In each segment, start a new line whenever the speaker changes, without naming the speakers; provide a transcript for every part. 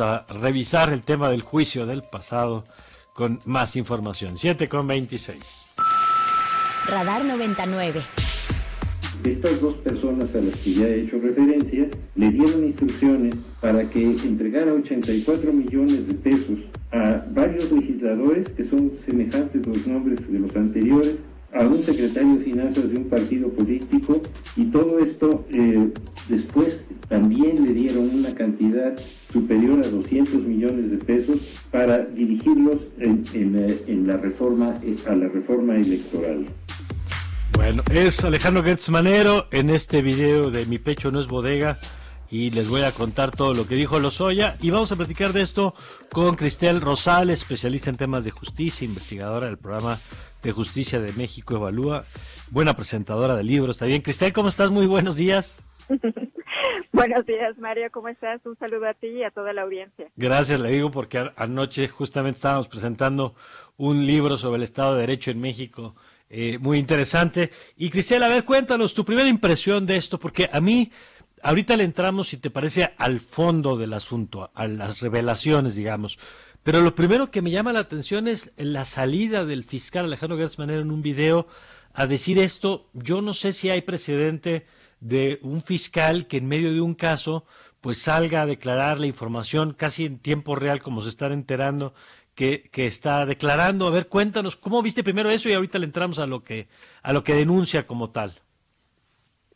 a revisar el tema del juicio del pasado con más información. 7 con 26.
Radar 99.
Estas dos personas a las que ya he hecho referencia le dieron instrucciones para que entregara 84 millones de pesos a varios legisladores que son semejantes los nombres de los anteriores a un secretario de finanzas de un partido político y todo esto eh, después también le dieron una cantidad superior a 200 millones de pesos para dirigirlos en, la reforma eh, a la reforma electoral.
Bueno, es Alejandro Gertz Manero en este video de Mi pecho no es bodega y les voy a contar todo lo que dijo Lozoya y vamos a platicar de esto con Cristel Rosales, especialista en temas de justicia, investigadora del programa de Justicia de México Evalúa, buena presentadora de libros. ¿Está bien? Cristel, ¿cómo estás? Muy buenos días.
Buenos días, Mario, ¿cómo estás? Un saludo a ti y a toda la audiencia.
Gracias, le digo porque anoche justamente estábamos presentando un libro sobre el Estado de Derecho en México, eh, muy interesante. Y Cristel, a ver, cuéntanos tu primera impresión de esto, porque a mí ahorita le entramos, si te parece, al fondo del asunto, a las revelaciones, digamos. Pero lo primero que me llama la atención es la salida del fiscal Alejandro Gertz en un video a decir esto. Yo no sé si hay precedente de un fiscal que en medio de un caso pues salga a declarar la información casi en tiempo real como se están enterando que, que, está declarando. A ver, cuéntanos, ¿cómo viste primero eso y ahorita le entramos a lo que, a lo que denuncia como tal?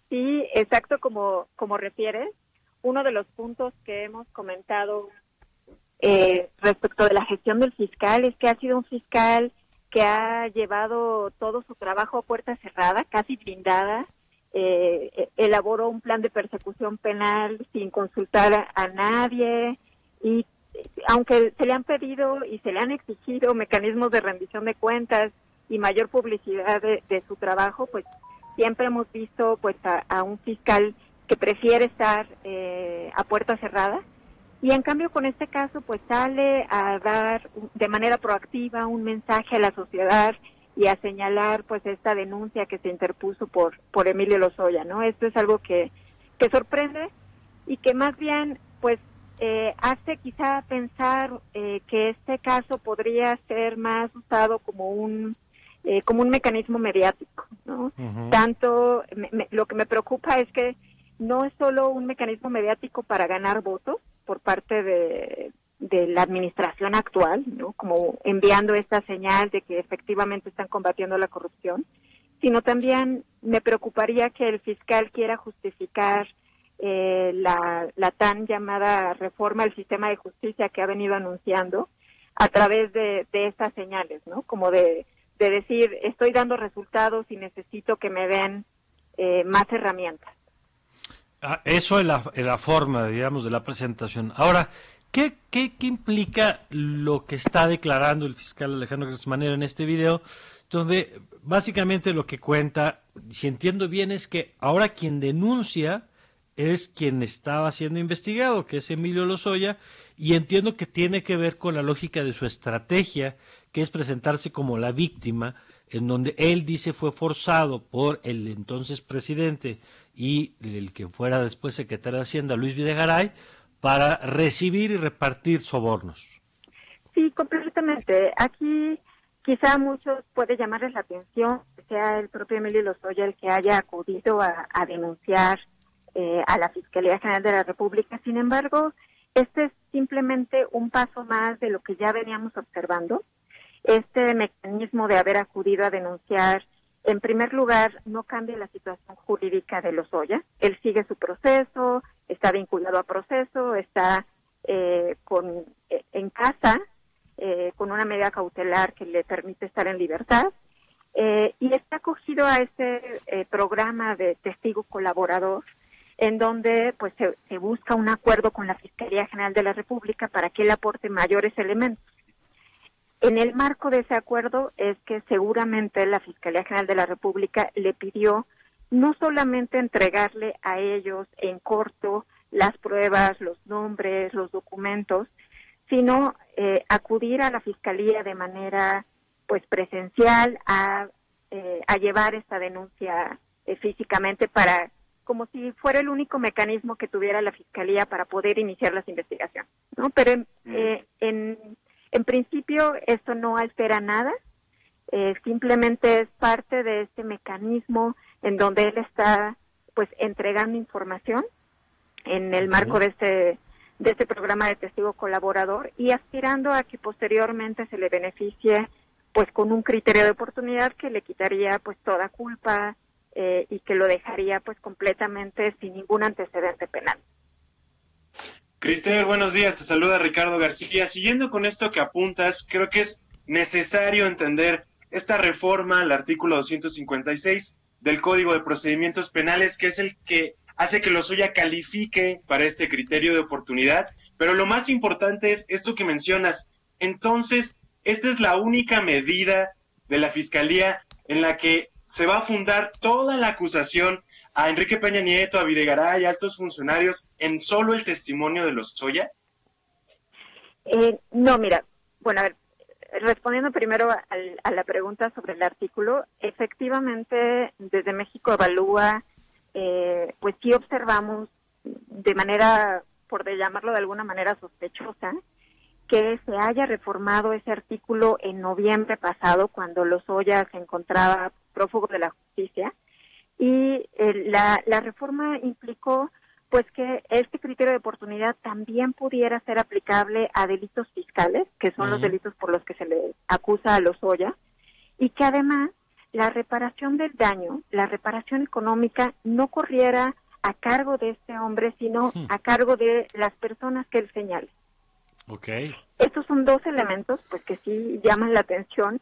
Sí, exacto como, como refieres. Uno de los puntos que hemos comentado eh, respecto de la gestión del fiscal es que ha sido un fiscal que ha llevado todo su trabajo a puerta cerrada, casi blindada, eh, e, elaboró un plan de persecución penal sin consultar a, nadie y aunque se le han pedido y se le han exigido mecanismos de rendición de cuentas y mayor publicidad de, su trabajo, pues siempre hemos visto pues a, un fiscal que prefiere estar eh, a puerta cerrada y en cambio con este caso pues sale a dar de manera proactiva un mensaje a la sociedad y a señalar pues esta denuncia que se interpuso por por Emilio Lozoya, ¿no? Esto es algo que, que sorprende y que más bien pues eh, hace quizá pensar eh, que este caso podría ser más usado como un eh, como un mecanismo mediático, ¿no? Tanto lo que me preocupa es que no es solo un mecanismo mediático para ganar votos por parte de, de la administración actual, ¿no? como enviando esta señal de que efectivamente están combatiendo la corrupción, sino también me preocuparía que el fiscal quiera justificar eh, la, la, tan llamada reforma del sistema de justicia que ha venido anunciando a través de, de estas señales, ¿no? Como de, de, decir, estoy dando resultados y necesito que me den eh, más herramientas.
Ah, eso es la, forma, digamos, de la presentación. Ahora, ¿Qué, qué, implica lo que está declarando el fiscal Alejandro Manera en este video? Donde básicamente lo que cuenta, si entiendo bien, es que ahora quien denuncia es quien estaba siendo investigado, que es Emilio Lozoya, y entiendo que tiene que ver con la lógica de su estrategia, que es presentarse como la víctima, en donde él dice fue forzado por el entonces presidente y el que fuera después secretario de Hacienda, Luis Videgaray, para recibir y repartir sobornos.
Sí, completamente. Aquí quizá a muchos puede llamarles la atención sea el propio Emilio Lozoya el que haya acudido a, denunciar eh, a la Fiscalía General de la República. Sin embargo, este es simplemente un paso más de lo que ya veníamos observando. Este mecanismo de haber acudido a denunciar, en primer lugar, no cambia la situación jurídica de Lozoya. Él sigue su proceso, está vinculado a proceso, está eh, con, eh, en casa eh, con una medida cautelar que le permite estar en libertad y está acogido a este programa de testigo colaborador en donde pues se, busca un acuerdo con la Fiscalía General de la República para que él aporte mayores elementos. En el marco de ese acuerdo es que seguramente la Fiscalía General de la República le pidió no solamente entregarle a ellos en corto las pruebas, los nombres, los documentos, sino eh, acudir a la fiscalía de manera pues presencial a, eh, llevar esta denuncia eh, físicamente para como si fuera el único mecanismo que tuviera la Fiscalía para poder iniciar las investigaciones, ¿no? Pero en, mm. eh, en, principio esto no altera nada, eh, simplemente es parte de este mecanismo en donde él está pues entregando información en el marco de este de este programa de testigo colaborador y aspirando a que posteriormente se le beneficie pues con un criterio de oportunidad que le quitaría pues toda culpa eh, y que lo dejaría pues completamente sin ningún antecedente penal.
Cristel, buenos días, te saluda Ricardo García. Siguiendo con esto que apuntas, creo que es necesario entender esta reforma al artículo 256 del Código de Procedimientos Penales, que es el que hace que Lozoya califique para este criterio de oportunidad. Pero lo más importante es esto que mencionas. Entonces, esta es la única medida de la Fiscalía en la que se va a fundar toda la acusación a Enrique Peña Nieto, a Videgaray, a altos funcionarios, en solo el testimonio de Lozoya?
Eh, no, mira, bueno, a ver, respondiendo primero a, la pregunta sobre el artículo, efectivamente, desde México evalúa eh, pues sí observamos de manera, por llamarlo de alguna manera sospechosa, que se haya reformado ese artículo en noviembre pasado, cuando Lozoya se encontraba prófugo de la justicia, y eh, la, la reforma implicó pues que este criterio de oportunidad también pudiera ser aplicable a delitos fiscales, que son los delitos por los que se le acusa a Lozoya, y que además la reparación del daño, la reparación económica, no corriera a cargo de este hombre, sino a cargo de las personas que él señale.
Okay.
Estos son dos elementos pues que sí llaman la atención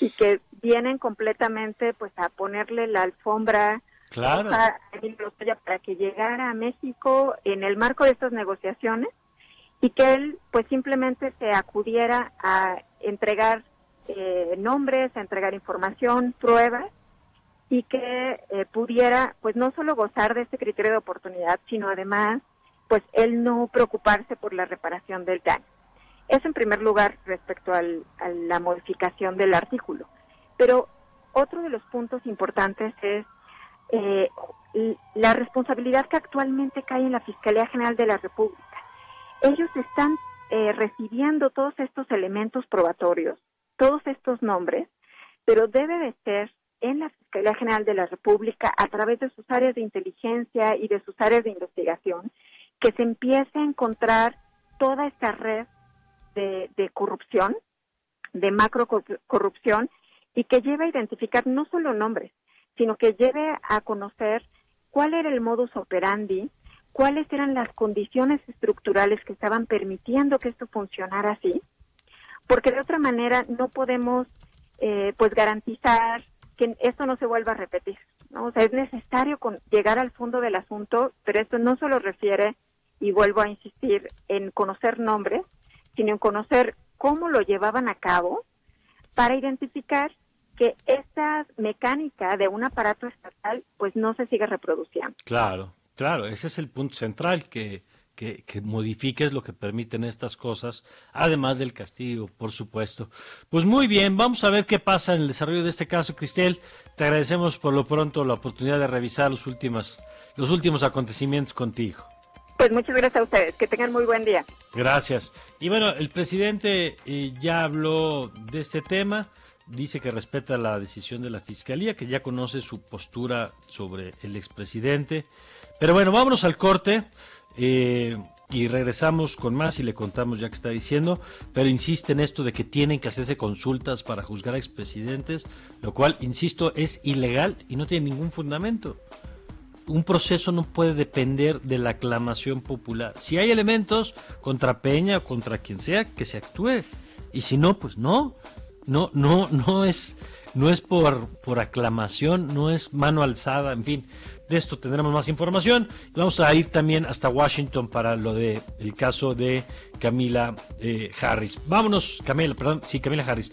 y que vienen completamente pues a ponerle la alfombra
claro.
para que llegara a México en el marco de estas negociaciones y que él pues simplemente se acudiera a entregar eh, nombres, a entregar información, pruebas y que eh, pudiera pues no solo gozar de este criterio de oportunidad, sino además pues él no preocuparse por la reparación del daño. Eso en primer lugar respecto a la modificación del artículo. Pero otro de los puntos importantes es eh, la responsabilidad que actualmente cae en la Fiscalía General de la República. Ellos están recibiendo todos estos elementos probatorios todos estos nombres, pero debe de ser en la Fiscalía General de la República, a través de sus áreas de inteligencia y de sus áreas de investigación, que se empiece a encontrar toda esta red de, corrupción, de macro corrupción, y que lleve a identificar no solo nombres, sino que lleve a conocer cuál era el modus operandi, cuáles eran las condiciones estructurales que estaban permitiendo que esto funcionara así, porque de otra manera no podemos eh, pues garantizar que esto no se vuelva a repetir. ¿no? O sea, es necesario llegar al fondo del asunto, pero esto no solo refiere, y vuelvo a insistir, en conocer nombres, sino conocer cómo lo llevaban a cabo para identificar que esta mecánica de un aparato estatal pues no se siga reproduciendo.
Claro, claro, ese es el punto central que que, modifiques lo que permiten estas cosas, además del castigo, por supuesto. Pues muy bien, vamos a ver qué pasa en el desarrollo de este caso, Cristel. Te agradecemos por lo pronto la oportunidad de revisar los últimos, los últimos acontecimientos contigo.
Pues muchas gracias a ustedes, que tengan muy buen día.
Gracias. Y bueno, el presidente eh, ya habló de este tema, dice que respeta la decisión de la Fiscalía, que ya conoce su postura sobre el expresidente. Pero bueno, vámonos al corte. Eh, y regresamos con más y le contamos ya que está diciendo, pero insiste en esto de que tienen que hacerse consultas para juzgar a expresidentes, lo cual, insisto, es ilegal y no tiene ningún fundamento. Un proceso no puede depender de la aclamación popular. Si hay elementos contra Peña o contra quien sea, que se actúe. Y si no, pues no. No, no, no es, no es por, por aclamación, no es mano alzada, en fin. De esto tendremos más información. Vamos a ir también hasta Washington para lo de el caso de Camila eh, Harris. Vámonos, Camila, perdón, sí, Camila Harris.